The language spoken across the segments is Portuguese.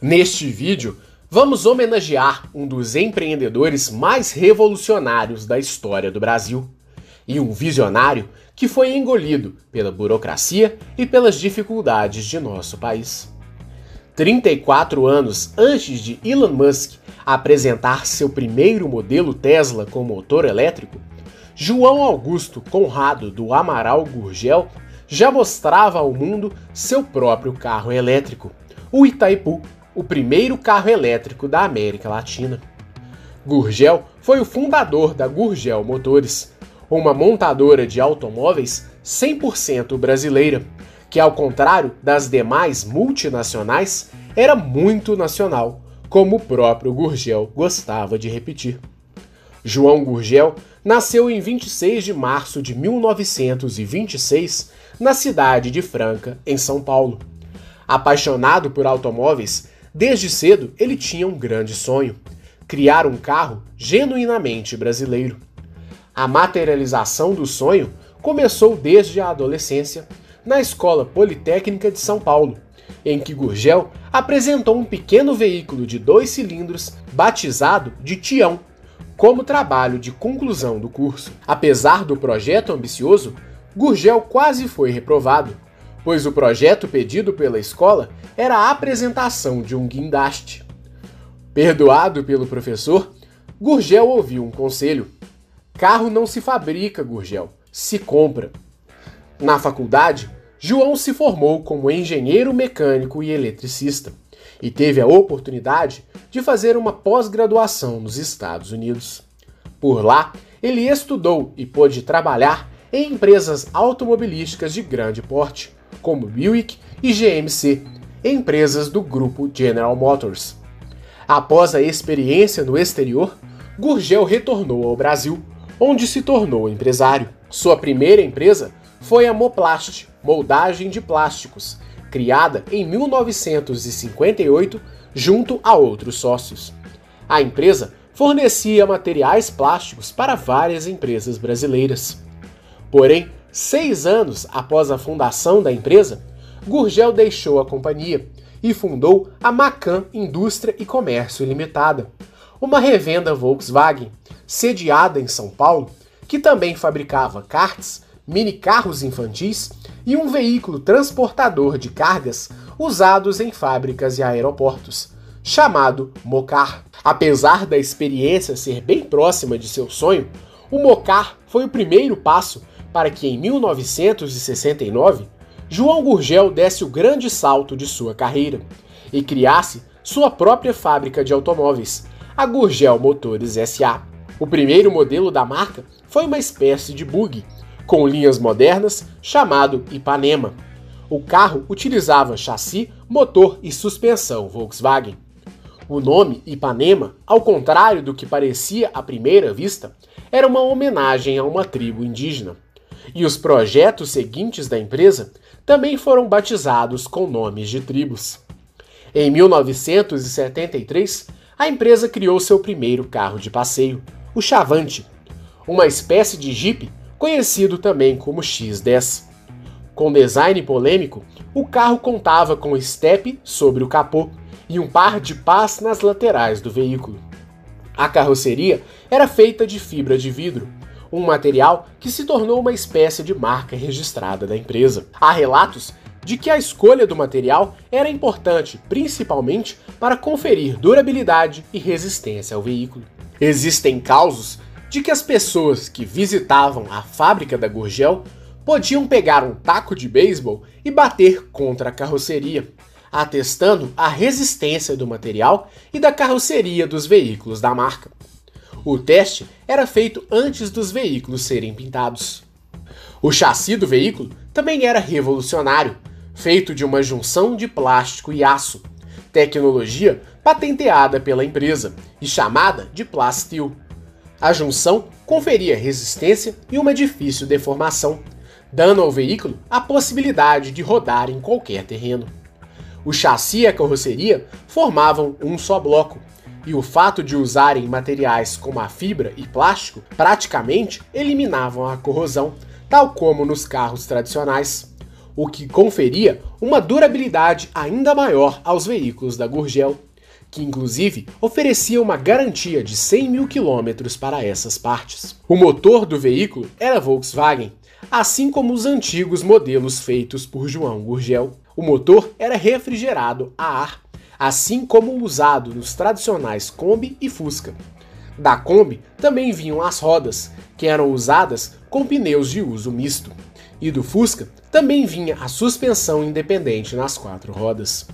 Neste vídeo, vamos homenagear um dos empreendedores mais revolucionários da história do Brasil e um visionário que foi engolido pela burocracia e pelas dificuldades de nosso país. 34 anos antes de Elon Musk apresentar seu primeiro modelo Tesla com motor elétrico, João Augusto Conrado do Amaral Gurgel já mostrava ao mundo seu próprio carro elétrico, o Itaipu, o primeiro carro elétrico da América Latina. Gurgel foi o fundador da Gurgel Motores, uma montadora de automóveis 100% brasileira, que ao contrário das demais multinacionais, era muito nacional, como o próprio Gurgel gostava de repetir. João Gurgel nasceu em 26 de março de 1926 na cidade de Franca, em São Paulo. Apaixonado por automóveis, desde cedo ele tinha um grande sonho: criar um carro genuinamente brasileiro. A materialização do sonho começou desde a adolescência, na Escola Politécnica de São Paulo, em que Gurgel apresentou um pequeno veículo de dois cilindros batizado de Tião como trabalho de conclusão do curso. Apesar do projeto ambicioso, Gurgel quase foi reprovado, pois o projeto pedido pela escola era a apresentação de um guindaste. Perdoado pelo professor, Gurgel ouviu um conselho: Carro não se fabrica, Gurgel, se compra. Na faculdade, João se formou como engenheiro mecânico e eletricista e teve a oportunidade de fazer uma pós-graduação nos Estados Unidos. Por lá, ele estudou e pôde trabalhar em empresas automobilísticas de grande porte, como Buick e GMC, empresas do grupo General Motors. Após a experiência no exterior, Gurgel retornou ao Brasil, onde se tornou empresário. Sua primeira empresa foi a Moplast, moldagem de plásticos, criada em 1958 junto a outros sócios. A empresa fornecia materiais plásticos para várias empresas brasileiras. Porém, seis anos após a fundação da empresa, Gurgel deixou a companhia e fundou a Macan Indústria e Comércio Limitada, uma revenda Volkswagen sediada em São Paulo que também fabricava karts, mini carros infantis e um veículo transportador de cargas usados em fábricas e aeroportos, chamado Mocar. Apesar da experiência ser bem próxima de seu sonho, o Mocar foi o primeiro passo para que em 1969 João Gurgel desse o grande salto de sua carreira e criasse sua própria fábrica de automóveis, a Gurgel Motores SA. O primeiro modelo da marca foi uma espécie de bug com linhas modernas, chamado Ipanema. O carro utilizava chassi, motor e suspensão Volkswagen. O nome Ipanema, ao contrário do que parecia à primeira vista, era uma homenagem a uma tribo indígena. E os projetos seguintes da empresa também foram batizados com nomes de tribos. Em 1973, a empresa criou seu primeiro carro de passeio, o Chavante, uma espécie de Jeep conhecido também como X10. Com design polêmico, o carro contava com step sobre o capô e um par de pás nas laterais do veículo. A carroceria era feita de fibra de vidro, um material que se tornou uma espécie de marca registrada da empresa. Há relatos de que a escolha do material era importante principalmente para conferir durabilidade e resistência ao veículo. Existem causos de que as pessoas que visitavam a fábrica da Gurgel podiam pegar um taco de beisebol e bater contra a carroceria, atestando a resistência do material e da carroceria dos veículos da marca. O teste era feito antes dos veículos serem pintados. O chassi do veículo também era revolucionário, feito de uma junção de plástico e aço, tecnologia patenteada pela empresa e chamada de Plastil. A junção conferia resistência e uma difícil deformação, dando ao veículo a possibilidade de rodar em qualquer terreno. O chassi e a carroceria formavam um só bloco, e o fato de usarem materiais como a fibra e plástico praticamente eliminavam a corrosão, tal como nos carros tradicionais. o que conferia uma durabilidade ainda maior aos veículos da Gurgel, que inclusive oferecia uma garantia de 100 mil quilômetros para essas partes. O motor do veículo era Volkswagen, assim como os antigos modelos feitos por João Gurgel. O motor era refrigerado a ar, assim como usado nos tradicionais Kombi e Fusca. Da Kombi também vinham as rodas, que eram usadas com pneus de uso misto. E do Fusca também vinha a suspensão independente nas quatro rodas.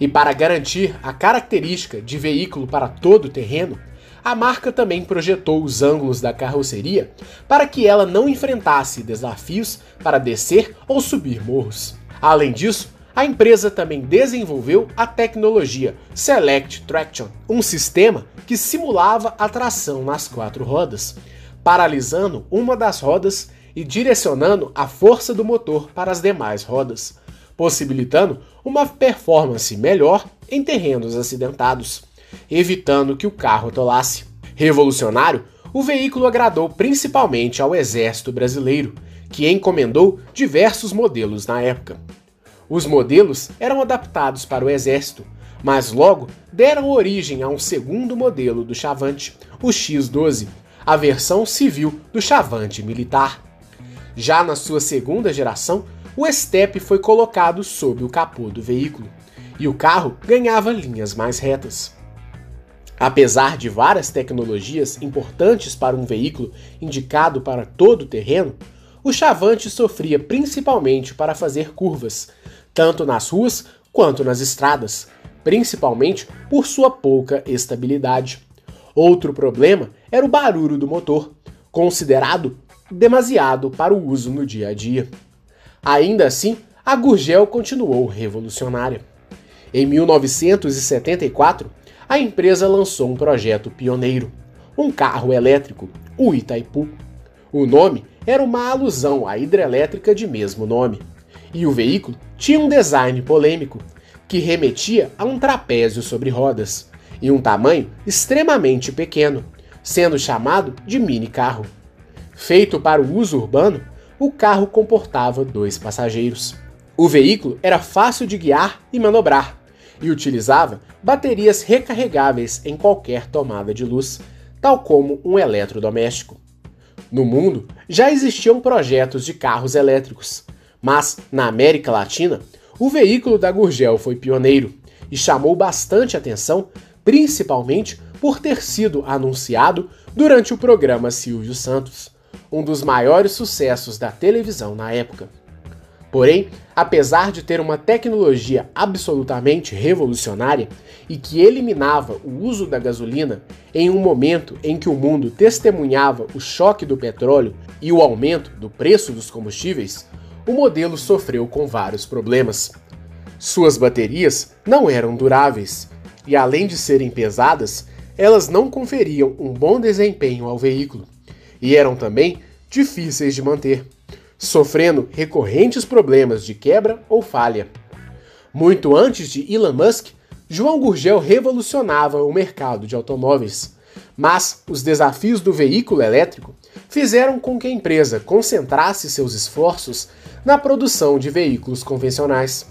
E para garantir a característica de veículo para todo o terreno, a marca também projetou os ângulos da carroceria para que ela não enfrentasse desafios para descer ou subir morros. Além disso, a empresa também desenvolveu a tecnologia Select Traction, um sistema que simulava a tração nas quatro rodas, paralisando uma das rodas e direcionando a força do motor para as demais rodas, possibilitando uma performance melhor em terrenos acidentados, evitando que o carro atolasse. Revolucionário, o veículo agradou principalmente ao exército brasileiro, que encomendou diversos modelos na época. Os modelos eram adaptados para o exército, mas logo deram origem a um segundo modelo do Chavante, o X12, a versão civil do Chavante militar. Já na sua segunda geração, o Step foi colocado sob o capô do veículo e o carro ganhava linhas mais retas. Apesar de várias tecnologias importantes para um veículo indicado para todo o terreno, o Chavante sofria principalmente para fazer curvas, tanto nas ruas quanto nas estradas, principalmente por sua pouca estabilidade. Outro problema era o barulho do motor, considerado demasiado para o uso no dia a dia. Ainda assim, a Gurgel continuou revolucionária. Em 1974, a empresa lançou um projeto pioneiro, um carro elétrico, o Itaipu. O nome era uma alusão à hidrelétrica de mesmo nome e o veículo tinha um design polêmico, que remetia a um trapézio sobre rodas e um tamanho extremamente pequeno, sendo chamado de mini carro. Feito para o uso urbano, o carro comportava dois passageiros. O veículo era fácil de guiar e manobrar e utilizava baterias recarregáveis em qualquer tomada de luz, tal como um eletrodoméstico. No mundo já existiam projetos de carros elétricos, mas, na América Latina, o veículo da Gurgel foi pioneiro e chamou bastante atenção, principalmente por ter sido anunciado durante o programa Silvio Santos, um dos maiores sucessos da televisão na época. Porém, apesar de ter uma tecnologia absolutamente revolucionária e que eliminava o uso da gasolina em um momento em que o mundo testemunhava o choque do petróleo e o aumento do preço dos combustíveis, o modelo sofreu com vários problemas. Suas baterias não eram duráveis e, além de serem pesadas, elas não conferiam um bom desempenho ao veículo e eram também difíceis de manter, sofrendo recorrentes problemas de quebra ou falha. Muito antes de Elon Musk, João Gurgel revolucionava o mercado de automóveis, mas os desafios do veículo elétrico fizeram com que a empresa concentrasse seus esforços na produção de veículos convencionais.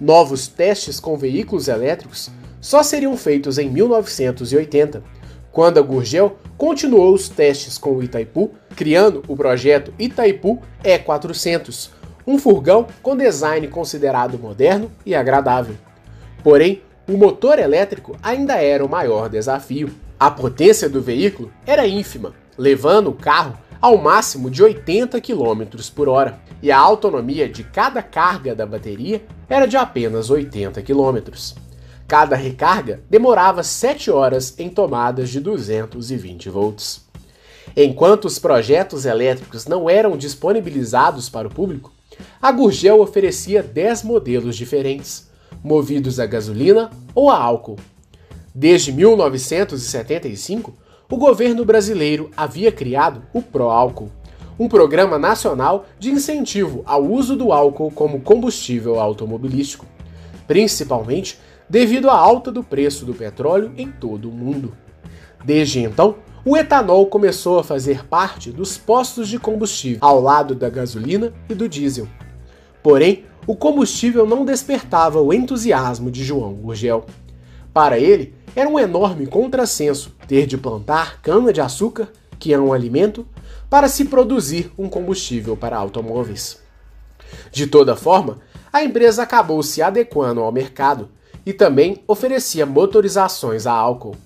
Novos testes com veículos elétricos só seriam feitos em 1980, quando a Gurgel continuou os testes com o Itaipu, criando o projeto Itaipu E400, um furgão com design considerado moderno e agradável. Porém, o motor elétrico ainda era o maior desafio. A potência do veículo era ínfima, levando o carro ao máximo de 80 km por hora, e a autonomia de cada carga da bateria era de apenas 80 km. Cada recarga demorava 7 horas em tomadas de 220 volts. Enquanto os projetos elétricos não eram disponibilizados para o público, a Gurgel oferecia 10 modelos diferentes, movidos a gasolina ou a álcool. Desde 1975, o governo brasileiro havia criado o Proálcool, um programa nacional de incentivo ao uso do álcool como combustível automobilístico, principalmente devido à alta do preço do petróleo em todo o mundo. Desde então, o etanol começou a fazer parte dos postos de combustível, ao lado da gasolina e do diesel. Porém, o combustível não despertava o entusiasmo de João Gurgel. Para ele, era um enorme contrassenso ter de plantar cana-de-açúcar, que é um alimento, para se produzir um combustível para automóveis. De toda forma, a empresa acabou se adequando ao mercado e também oferecia motorizações a álcool.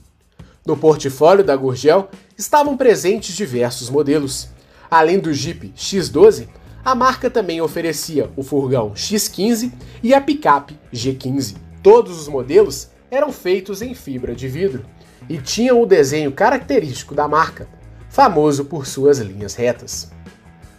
No portfólio da Gurgel estavam presentes diversos modelos. Além do Jeep X12, a marca também oferecia o furgão X15 e a picape G15. Todos os modelos eram feitos em fibra de vidro e tinham o desenho característico da marca, famoso por suas linhas retas.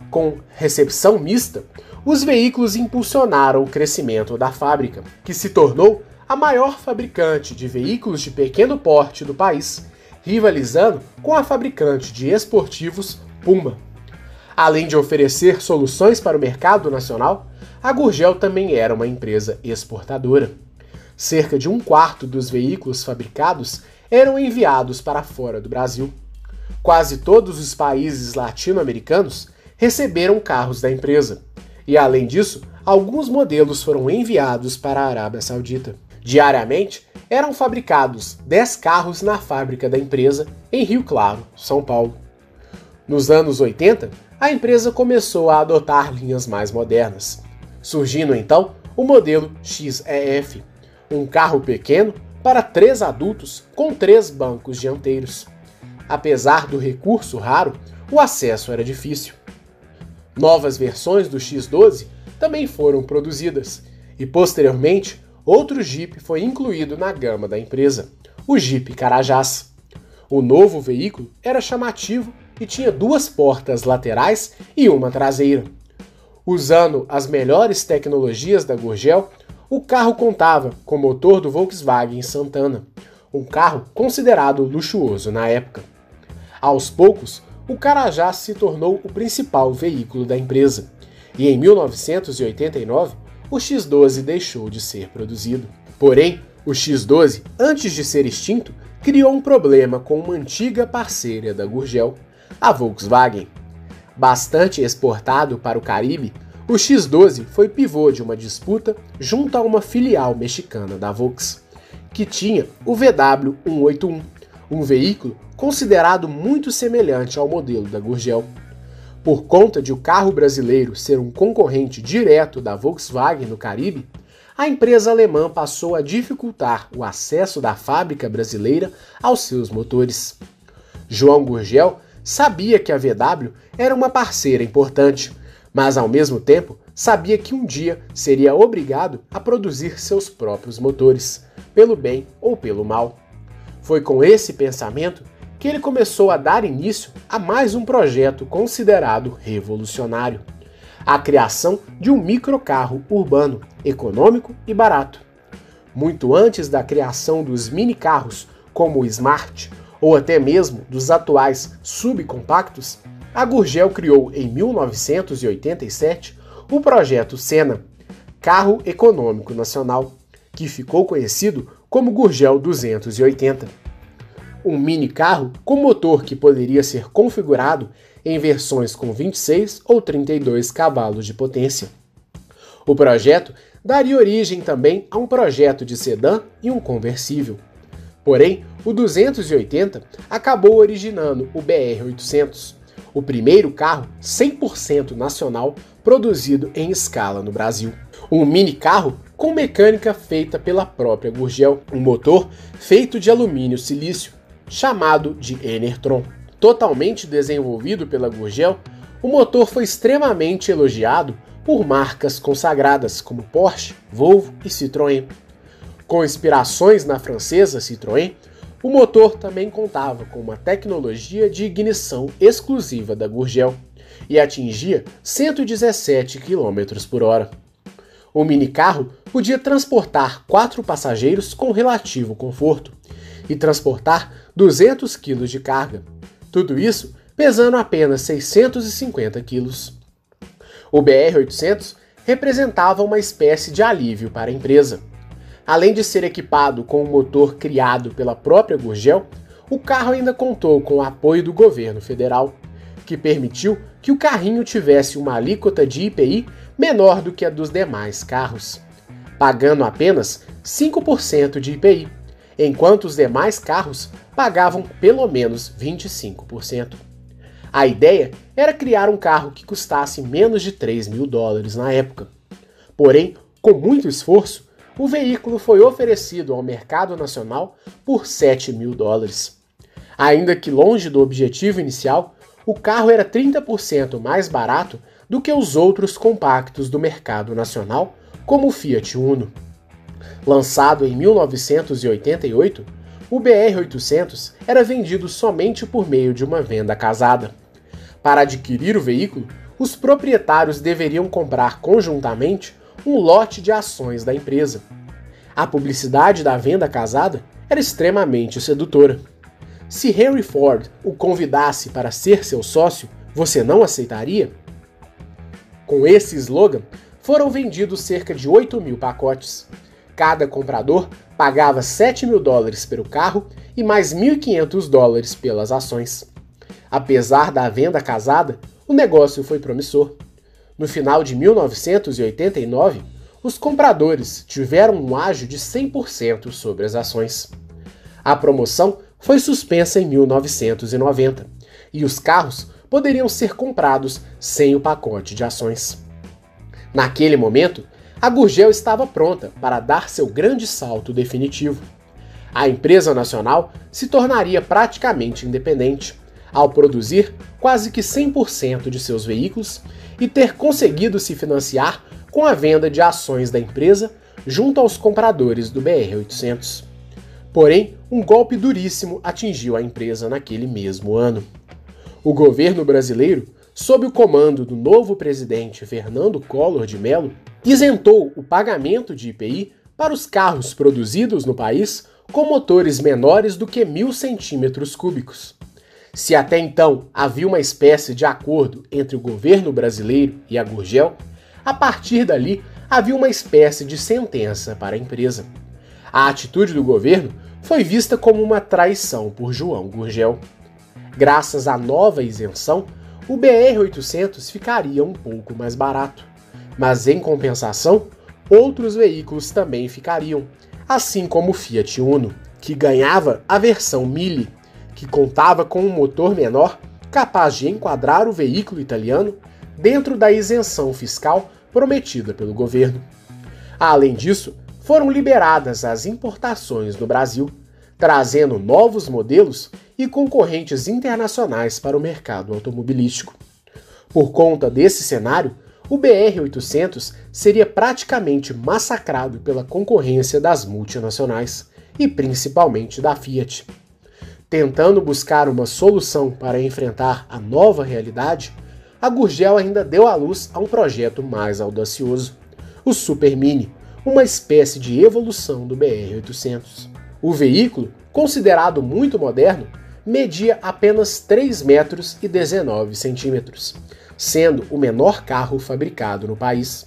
Com recepção mista, os veículos impulsionaram o crescimento da fábrica, que se tornou a maior fabricante de veículos de pequeno porte do país, rivalizando com a fabricante de esportivos Puma. Além de oferecer soluções para o mercado nacional, a Gurgel também era uma empresa exportadora. Cerca de um quarto dos veículos fabricados eram enviados para fora do Brasil. Quase todos os países latino-americanos receberam carros da empresa, e além disso, alguns modelos foram enviados para a Arábia Saudita. Diariamente, eram fabricados 10 carros na fábrica da empresa em Rio Claro, São Paulo. Nos anos 80, a empresa começou a adotar linhas mais modernas, surgindo então o modelo XEF, um carro pequeno para três adultos com três bancos dianteiros. Apesar do recurso raro, o acesso era difícil. Novas versões do X12 também foram produzidas e posteriormente outro Jeep foi incluído na gama da empresa, o Jeep Carajás. O novo veículo era chamativo e tinha duas portas laterais e uma traseira. Usando as melhores tecnologias da Gurgel, o carro contava com motor do Volkswagen Santana, um carro considerado luxuoso na época. Aos poucos, o Carajás se tornou o principal veículo da empresa, e em 1989 o X12 deixou de ser produzido. Porém, o X12, antes de ser extinto, criou um problema com uma antiga parceira da Gurgel, a Volkswagen. Bastante exportado para o Caribe, o X12 foi pivô de uma disputa junto a uma filial mexicana da Volks, que tinha o VW181, um veículo considerado muito semelhante ao modelo da Gurgel. Por conta de o carro brasileiro ser um concorrente direto da Volkswagen no Caribe, a empresa alemã passou a dificultar o acesso da fábrica brasileira aos seus motores. João Gurgel sabia que a VW era uma parceira importante, mas ao mesmo tempo sabia que um dia seria obrigado a produzir seus próprios motores, pelo bem ou pelo mal. Foi com esse pensamento que ele começou a dar início a mais um projeto considerado revolucionário: a criação de um microcarro urbano, econômico e barato. Muito antes da criação dos mini carros como o Smart, ou até mesmo dos atuais subcompactos, a Gurgel criou em 1987 o projeto Sena, Carro Econômico Nacional, que ficou conhecido como Gurgel 280. Um mini carro com motor que poderia ser configurado em versões com 26 ou 32 cavalos de potência. O projeto daria origem também a um projeto de sedã e um conversível. Porém, o 280 acabou originando o BR-800, o primeiro carro 100% nacional produzido em escala no Brasil. Um mini carro com mecânica feita pela própria Gurgel, um motor feito de alumínio silício, chamado de Enertron. Totalmente desenvolvido pela Gurgel, o motor foi extremamente elogiado por marcas consagradas como Porsche, Volvo e Citroën. Com inspirações na francesa Citroën, o motor também contava com uma tecnologia de ignição exclusiva da Gurgel e atingia 117 km por hora. O minicarro podia transportar quatro passageiros com relativo conforto e transportar 200 kg de carga, tudo isso pesando apenas 650 kg. O BR-800 representava uma espécie de alívio para a empresa Além de ser equipado com um motor criado pela própria Gurgel, o carro ainda contou com o apoio do governo federal, que permitiu que o carrinho tivesse uma alíquota de IPI menor do que a dos demais carros, pagando apenas 5% de IPI, enquanto os demais carros pagavam pelo menos 25%. A ideia era criar um carro que custasse menos de 3 mil dólares na época. Porém, com muito esforço, o veículo foi oferecido ao mercado nacional por 7 mil dólares. Ainda que longe do objetivo inicial, o carro era 30% mais barato do que os outros compactos do mercado nacional, como o Fiat Uno. Lançado em 1988, o BR-800 era vendido somente por meio de uma venda casada. Para adquirir o veículo, os proprietários deveriam comprar conjuntamente um lote de ações da empresa. A publicidade da venda casada era extremamente sedutora. Se Henry Ford o convidasse para ser seu sócio, você não aceitaria? Com esse slogan, foram vendidos cerca de 8 mil pacotes. Cada comprador pagava 7 mil dólares pelo carro e mais 1.500 dólares pelas ações. Apesar da venda casada, o negócio foi promissor. No final de 1989, os compradores tiveram um ágio de 100% sobre as ações. A promoção foi suspensa em 1990 e os carros poderiam ser comprados sem o pacote de ações. Naquele momento, a Gurgel estava pronta para dar seu grande salto definitivo. A empresa nacional se tornaria praticamente independente, ao produzir quase que 100% de seus veículos e ter conseguido se financiar com a venda de ações da empresa junto aos compradores do BR-800. Porém, um golpe duríssimo atingiu a empresa naquele mesmo ano. O governo brasileiro, sob o comando do novo presidente Fernando Collor de Mello, isentou o pagamento de IPI para os carros produzidos no país com motores menores do que mil centímetros cúbicos. Se até então havia uma espécie de acordo entre o governo brasileiro e a Gurgel, a partir dali havia uma espécie de sentença para a empresa. A atitude do governo foi vista como uma traição por João Gurgel. Graças à nova isenção, o BR-800 ficaria um pouco mais barato. Mas em compensação, outros veículos também ficariam, assim como o Fiat Uno, que ganhava a versão Mille, que contava com um motor menor capaz de enquadrar o veículo italiano dentro da isenção fiscal prometida pelo governo. Além disso, foram liberadas as importações no Brasil, trazendo novos modelos e concorrentes internacionais para o mercado automobilístico. Por conta desse cenário, o BR-800 seria praticamente massacrado pela concorrência das multinacionais e principalmente da Fiat. Tentando buscar uma solução para enfrentar a nova realidade, a Gurgel ainda deu à luz a um projeto mais audacioso, o Super Mini, uma espécie de evolução do BR-800. O veículo, considerado muito moderno, media apenas 3 metros e 19 centímetros sendo o menor carro fabricado no país.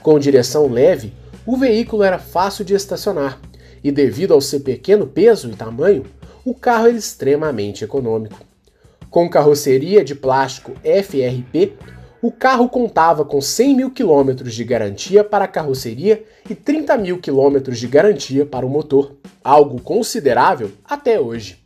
Com direção leve, o veículo era fácil de estacionar e, devido ao seu pequeno peso e tamanho, o carro era extremamente econômico. Com carroceria de plástico FRP, o carro contava com 100 mil quilômetros de garantia para a carroceria e 30 mil quilômetros de garantia para o motor, algo considerável até hoje.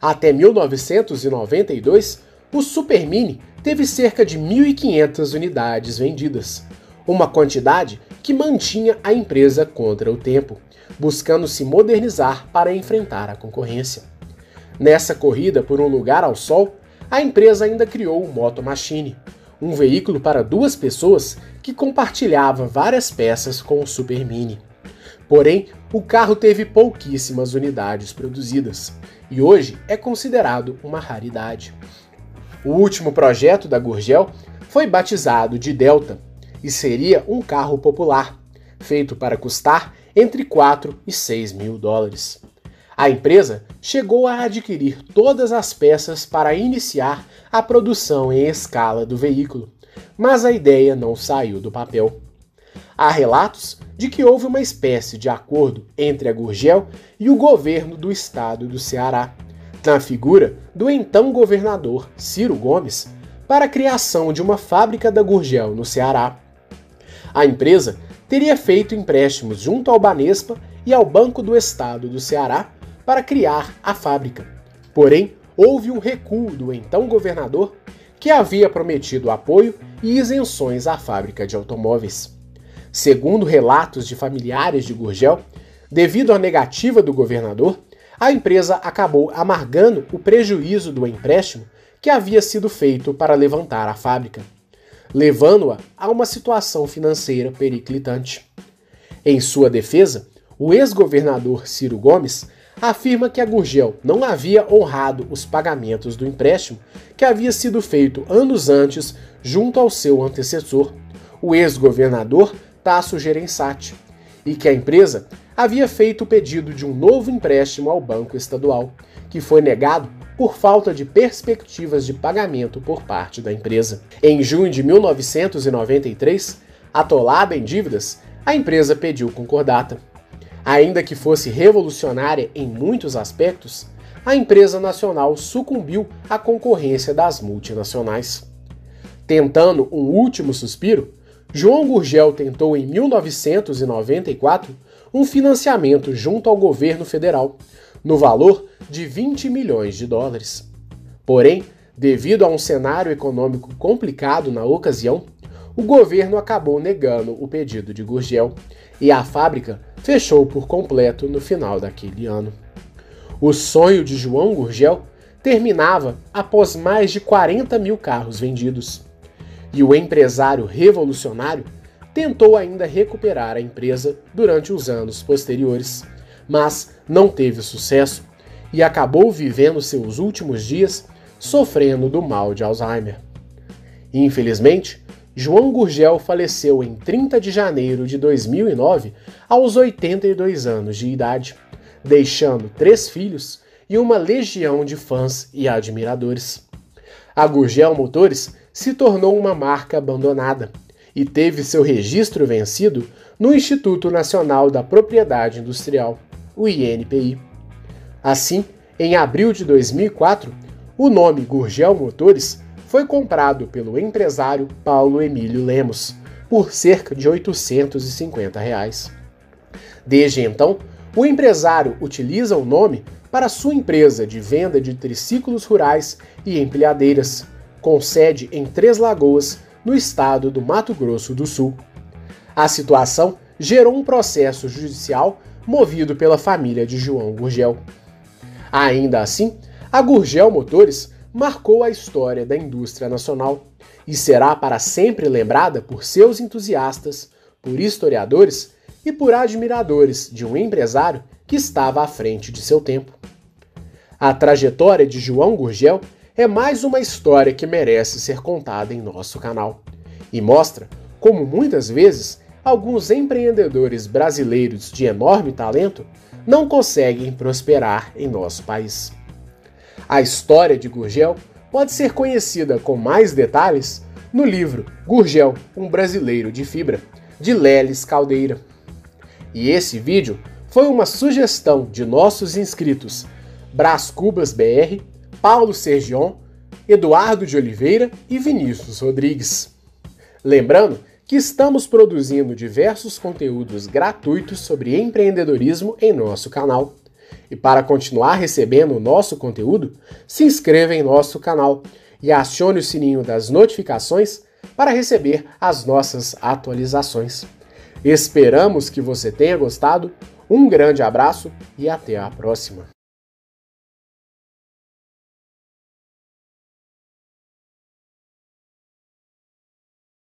Até 1992, o Super Mini teve cerca de 1.500 unidades vendidas, uma quantidade que mantinha a empresa contra o tempo, buscando se modernizar para enfrentar a concorrência. Nessa corrida por um lugar ao sol, a empresa ainda criou o Moto Machine, um veículo para duas pessoas que compartilhava várias peças com o Super Mini. Porém, o carro teve pouquíssimas unidades produzidas e hoje é considerado uma raridade. O último projeto da Gurgel foi batizado de Delta e seria um carro popular, feito para custar entre 4 e 6 mil dólares. A empresa chegou a adquirir todas as peças para iniciar a produção em escala do veículo, mas a ideia não saiu do papel. Há relatos de que houve uma espécie de acordo entre a Gurgel e o governo do estado do Ceará, na figura do então governador Ciro Gomes, para a criação de uma fábrica da Gurgel no Ceará. A empresa teria feito empréstimos junto ao Banespa e ao Banco do Estado do Ceará para criar a fábrica. Porém, houve um recuo do então governador, que havia prometido apoio e isenções à fábrica de automóveis. Segundo relatos de familiares de Gurgel, devido à negativa do governador, a empresa acabou amargando o prejuízo do empréstimo que havia sido feito para levantar a fábrica, levando-a a uma situação financeira periclitante. Em sua defesa, o ex-governador Ciro Gomes afirma que a Gurgel não havia honrado os pagamentos do empréstimo que havia sido feito anos antes junto ao seu antecessor, o ex-governador Tasso Gerençati, e que a empresa havia feito o pedido de um novo empréstimo ao Banco Estadual, que foi negado por falta de perspectivas de pagamento por parte da empresa. Em junho de 1993, atolada em dívidas, a empresa pediu concordata. Ainda que fosse revolucionária em muitos aspectos, a empresa nacional sucumbiu à concorrência das multinacionais. Tentando um último suspiro, João Gurgel tentou em 1994 um financiamento junto ao governo federal, no valor de 20 milhões de dólares. Porém, devido a um cenário econômico complicado na ocasião, o governo acabou negando o pedido de Gurgel e a fábrica fechou por completo no final daquele ano. O sonho de João Gurgel terminava após mais de 40 mil carros vendidos. E o empresário revolucionário tentou ainda recuperar a empresa durante os anos posteriores, mas não teve sucesso e acabou vivendo seus últimos dias sofrendo do mal de Alzheimer. Infelizmente, João Gurgel faleceu em 30 de janeiro de 2009, aos 82 anos de idade, deixando três filhos e uma legião de fãs e admiradores. A Gurgel Motores se tornou uma marca abandonada e teve seu registro vencido no Instituto Nacional da Propriedade Industrial, o INPI. Assim, em abril de 2004, o nome Gurgel Motores foi comprado pelo empresário Paulo Emílio Lemos por cerca de 850 reais. Desde então, o empresário utiliza o nome para sua empresa de venda de triciclos rurais e empilhadeiras, com sede em Três Lagoas, no estado do Mato Grosso do Sul. A situação gerou um processo judicial movido pela família de João Gurgel. Ainda assim, a Gurgel Motores marcou a história da indústria nacional e será para sempre lembrada por seus entusiastas, por historiadores e por admiradores de um empresário que estava à frente de seu tempo. A trajetória de João Gurgel é mais uma história que merece ser contada em nosso canal e mostra como muitas vezes alguns empreendedores brasileiros de enorme talento não conseguem prosperar em nosso país. A história de Gurgel pode ser conhecida com mais detalhes no livro Gurgel, um brasileiro de fibra, de Leles Caldeira. E esse vídeo foi uma sugestão de nossos inscritos Brás Cubas BR, Paulo Sergion, Eduardo de Oliveira e Vinícius Rodrigues. Lembrando que estamos produzindo diversos conteúdos gratuitos sobre empreendedorismo em nosso canal. E para continuar recebendo o nosso conteúdo, se inscreva em nosso canal e acione o sininho das notificações para receber as nossas atualizações. Esperamos que você tenha gostado. Um grande abraço e até a próxima!